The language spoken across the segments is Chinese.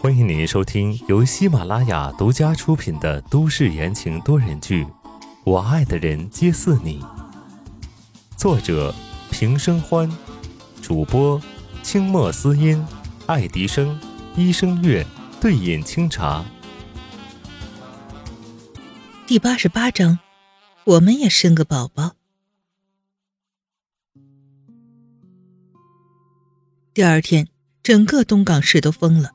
欢迎您收听由喜马拉雅独家出品的都市言情多人剧《我爱的人皆似你》，作者平生欢，主播清墨思音、爱迪生、医生月、对饮清茶。第八十八章，我们也生个宝宝。第二天，整个东港市都疯了。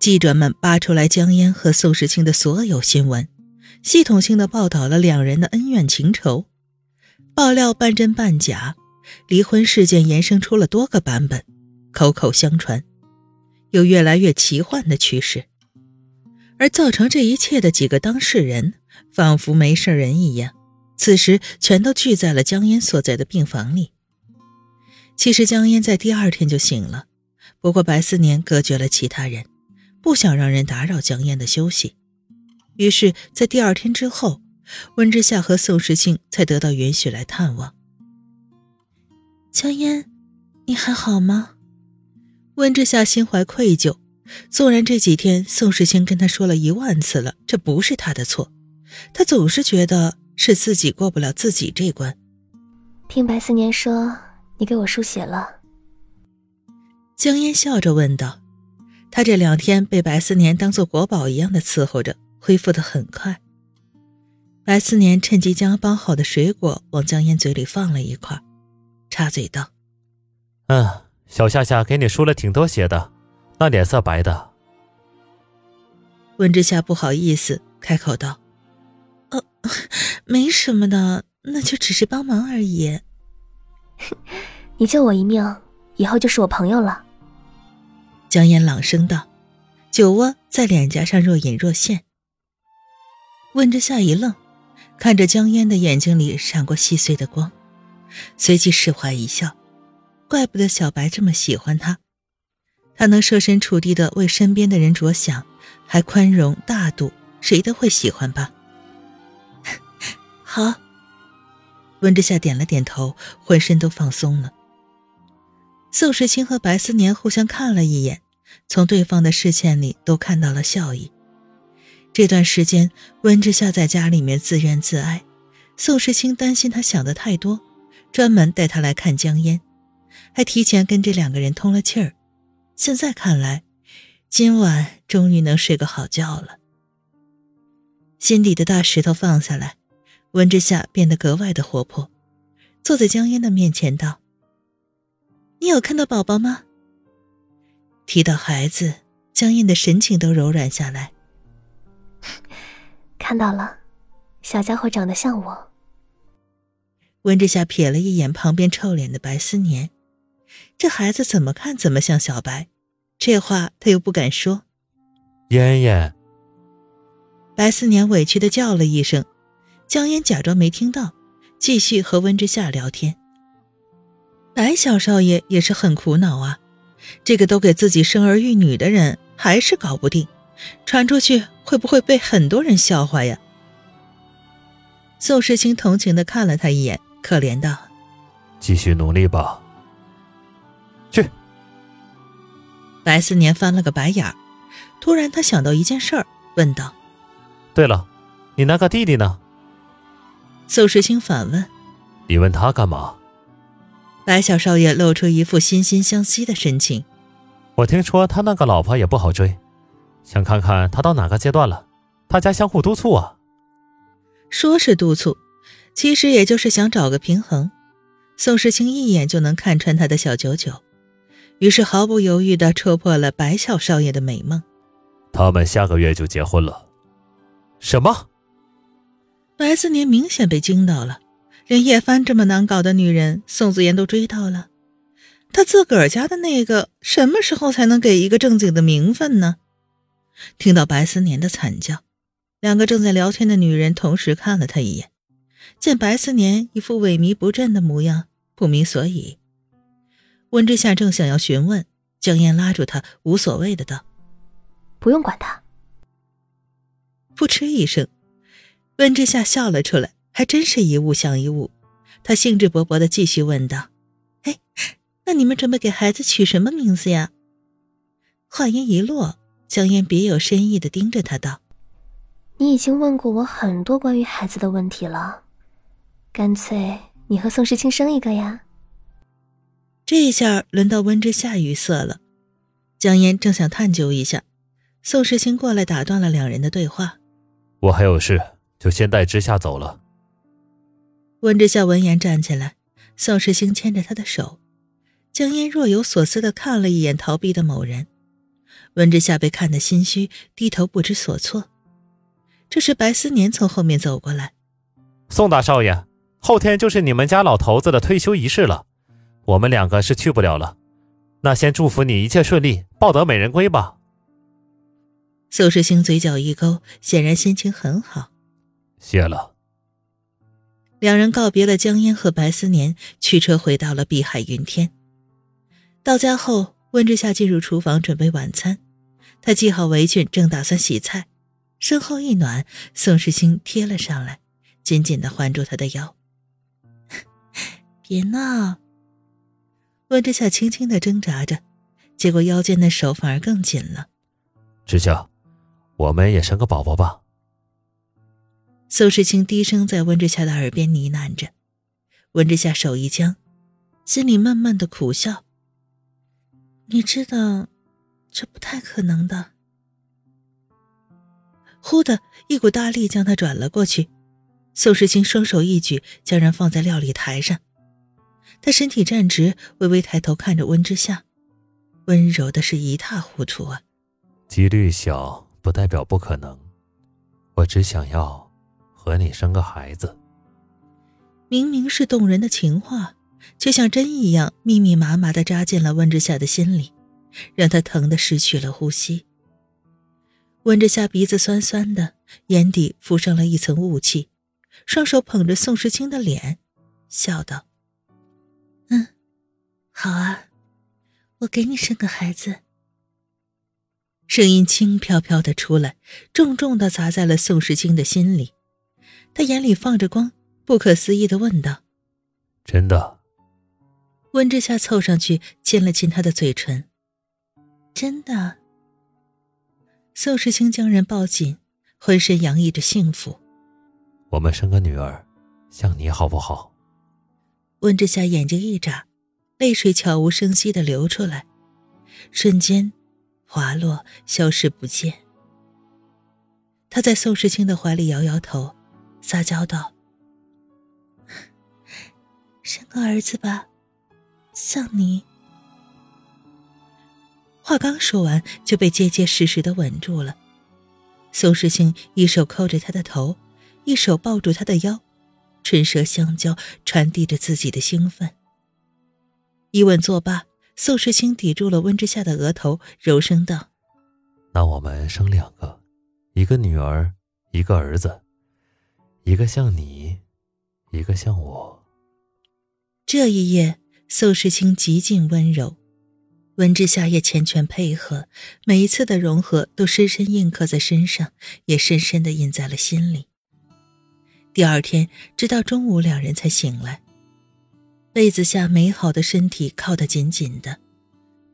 记者们扒出来江烟和宋时清的所有新闻，系统性的报道了两人的恩怨情仇，爆料半真半假，离婚事件延伸出了多个版本，口口相传，有越来越奇幻的趋势。而造成这一切的几个当事人，仿佛没事人一样，此时全都聚在了江烟所在的病房里。其实江烟在第二天就醒了，不过白思年隔绝了其他人。不想让人打扰江烟的休息，于是，在第二天之后，温之夏和宋时清才得到允许来探望。江烟，你还好吗？温之夏心怀愧疚，纵然这几天宋时清跟他说了一万次了，这不是他的错，他总是觉得是自己过不了自己这关。听白思年说，你给我输血了。江烟笑着问道。他这两天被白思年当做国宝一样的伺候着，恢复的很快。白思年趁机将包好的水果往江烟嘴里放了一块，插嘴道：“嗯，小夏夏给你输了挺多血的，那脸色白的。”温之夏不好意思开口道：“呃，没什么的，那就只是帮忙而已。你救我一命，以后就是我朋友了。”江烟朗声道，酒窝在脸颊上若隐若现。温之夏一愣，看着江烟的眼睛里闪过细碎的光，随即释怀一笑，怪不得小白这么喜欢他，他能设身处地的为身边的人着想，还宽容大度，谁都会喜欢吧。好，温之夏点了点头，浑身都放松了。宋时清和白思年互相看了一眼。从对方的视线里都看到了笑意。这段时间，温之夏在家里面自怨自艾，宋时清担心他想的太多，专门带他来看江烟，还提前跟这两个人通了气儿。现在看来，今晚终于能睡个好觉了。心底的大石头放下来，温之夏变得格外的活泼，坐在江烟的面前道：“你有看到宝宝吗？”提到孩子，江燕的神情都柔软下来。看到了，小家伙长得像我。温之夏瞥了一眼旁边臭脸的白思年，这孩子怎么看怎么像小白，这话他又不敢说。燕燕，白思年委屈的叫了一声，江燕假装没听到，继续和温之夏聊天。白小少爷也是很苦恼啊。这个都给自己生儿育女的人还是搞不定，传出去会不会被很多人笑话呀？宋时清同情的看了他一眼，可怜道：“继续努力吧。”去。白思年翻了个白眼儿，突然他想到一件事儿，问道：“对了，你那个弟弟呢？”宋时清反问：“你问他干嘛？”白小少爷露出一副惺惺相惜的神情。我听说他那个老婆也不好追，想看看他到哪个阶段了，大家相互督促啊。说是督促，其实也就是想找个平衡。宋时清一眼就能看穿他的小九九，于是毫不犹豫地戳破了白小少爷的美梦。他们下个月就结婚了。什么？白思年明显被惊到了。连叶帆这么难搞的女人，宋子妍都追到了，他自个儿家的那个什么时候才能给一个正经的名分呢？听到白思年的惨叫，两个正在聊天的女人同时看了他一眼，见白思年一副萎靡不振的模样，不明所以。温之夏正想要询问，江烟拉住他，无所谓的道：“不用管他。”噗嗤一声，温之夏笑了出来。还真是一物降一物，他兴致勃勃地继续问道：“哎，那你们准备给孩子取什么名字呀？”话音一落，江烟别有深意的盯着他道：“你已经问过我很多关于孩子的问题了，干脆你和宋时清生一个呀。”这一下轮到温之夏语塞了。江烟正想探究一下，宋时清过来打断了两人的对话：“我还有事，就先带之夏走了。”温之夏闻言站起来，宋时兴牵着他的手。江烟若有所思的看了一眼逃避的某人。温之夏被看得心虚，低头不知所措。这时，白思年从后面走过来：“宋大少爷，后天就是你们家老头子的退休仪式了，我们两个是去不了了。那先祝福你一切顺利，抱得美人归吧。”宋世兴嘴角一勾，显然心情很好。谢了。两人告别了江烟和白思年，驱车回到了碧海云天。到家后，温之夏进入厨房准备晚餐。他系好围裙，正打算洗菜，身后一暖，宋时清贴了上来，紧紧的环住他的腰。别闹！温之夏轻轻的挣扎着，结果腰间的手反而更紧了。之夏，我们也生个宝宝吧。宋时清低声在温之夏的耳边呢喃着。温之夏手一僵，心里闷闷的苦笑。你知道。这不太可能的。忽的一股大力将他转了过去，宋时清双手一举，将人放在料理台上。他身体站直，微微抬头看着温之夏，温柔的是一塌糊涂啊。几率小不代表不可能，我只想要和你生个孩子。明明是动人的情话，却像针一样密密麻麻的扎进了温之夏的心里。让他疼得失去了呼吸。温之夏鼻子酸酸的，眼底浮上了一层雾气，双手捧着宋时清的脸，笑道：“嗯，好啊，我给你生个孩子。”声音轻飘飘的出来，重重的砸在了宋时清的心里。他眼里放着光，不可思议的问道：“真的？”温之夏凑上去亲了亲他的嘴唇。真的，宋时清将人抱紧，浑身洋溢着幸福。我们生个女儿，像你好不好？温之夏眼睛一眨，泪水悄无声息的流出来，瞬间滑落，消失不见。他在宋时清的怀里摇摇头，撒娇道：“生个儿子吧，像你。”话刚说完，就被结结实实的吻住了。宋时清一手扣着他的头，一手抱住他的腰，唇舌相交，传递着自己的兴奋。一吻作罢，宋时清抵住了温之夏的额头，柔声道：“那我们生两个，一个女儿，一个儿子，一个像你，一个像我。”这一夜，宋时清极尽温柔。温之夏也缱绻配合，每一次的融合都深深印刻在身上，也深深的印在了心里。第二天，直到中午，两人才醒来。被子下，美好的身体靠得紧紧的。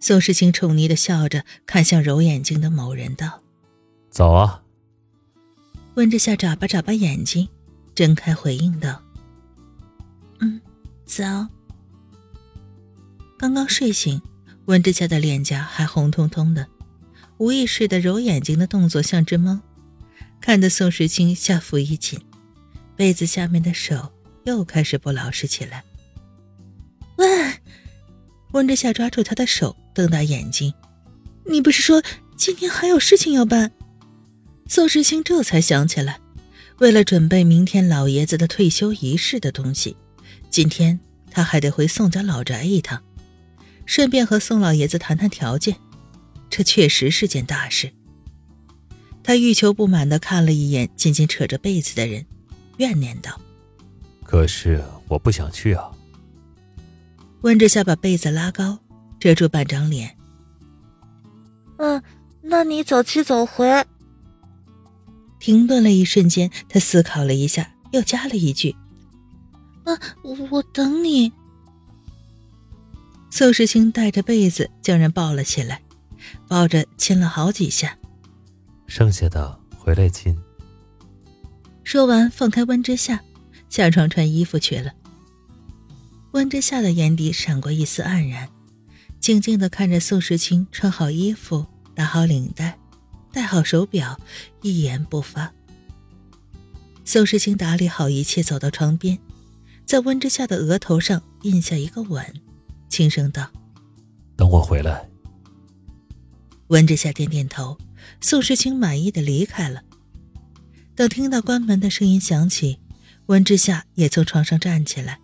宋时清宠溺的笑着，看向揉眼睛的某人道：“早啊。”温之夏眨巴眨巴眼睛，睁开回应道：“嗯，早。”刚刚睡醒。温之夏的脸颊还红彤彤的，无意识的揉眼睛的动作像只猫，看得宋时清下腹一紧，被子下面的手又开始不老实起来。喂，温之夏抓住他的手，瞪大眼睛：“你不是说今天还有事情要办？”宋时清这才想起来，为了准备明天老爷子的退休仪式的东西，今天他还得回宋家老宅一趟。顺便和宋老爷子谈谈条件，这确实是件大事。他欲求不满地看了一眼紧紧扯着被子的人，怨念道：“可是我不想去啊。”温之夏把被子拉高，遮住半张脸。“嗯，那你走去走回。”停顿了一瞬间，他思考了一下，又加了一句：“啊，我等你。”宋时清带着被子将人抱了起来，抱着亲了好几下。剩下的回来亲。说完，放开温之夏，下床穿衣服去了。温之夏的眼底闪过一丝黯然，静静的看着宋时清穿好衣服，打好领带，戴好手表，一言不发。宋时清打理好一切，走到床边，在温之夏的额头上印下一个吻，轻声道：“等我回来。”温之夏点点头，宋时清满意的离开了。等听到关门的声音响起，温之夏也从床上站起来，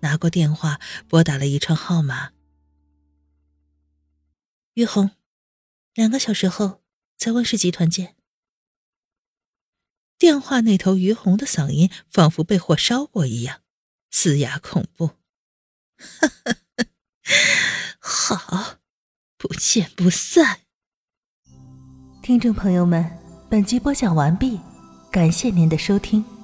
拿过电话拨打了一串号码。于红，两个小时后在温氏集团见。电话那头，于红的嗓音仿佛被火烧过一样，嘶哑恐怖。好，不见不散。听众朋友们，本集播讲完毕，感谢您的收听。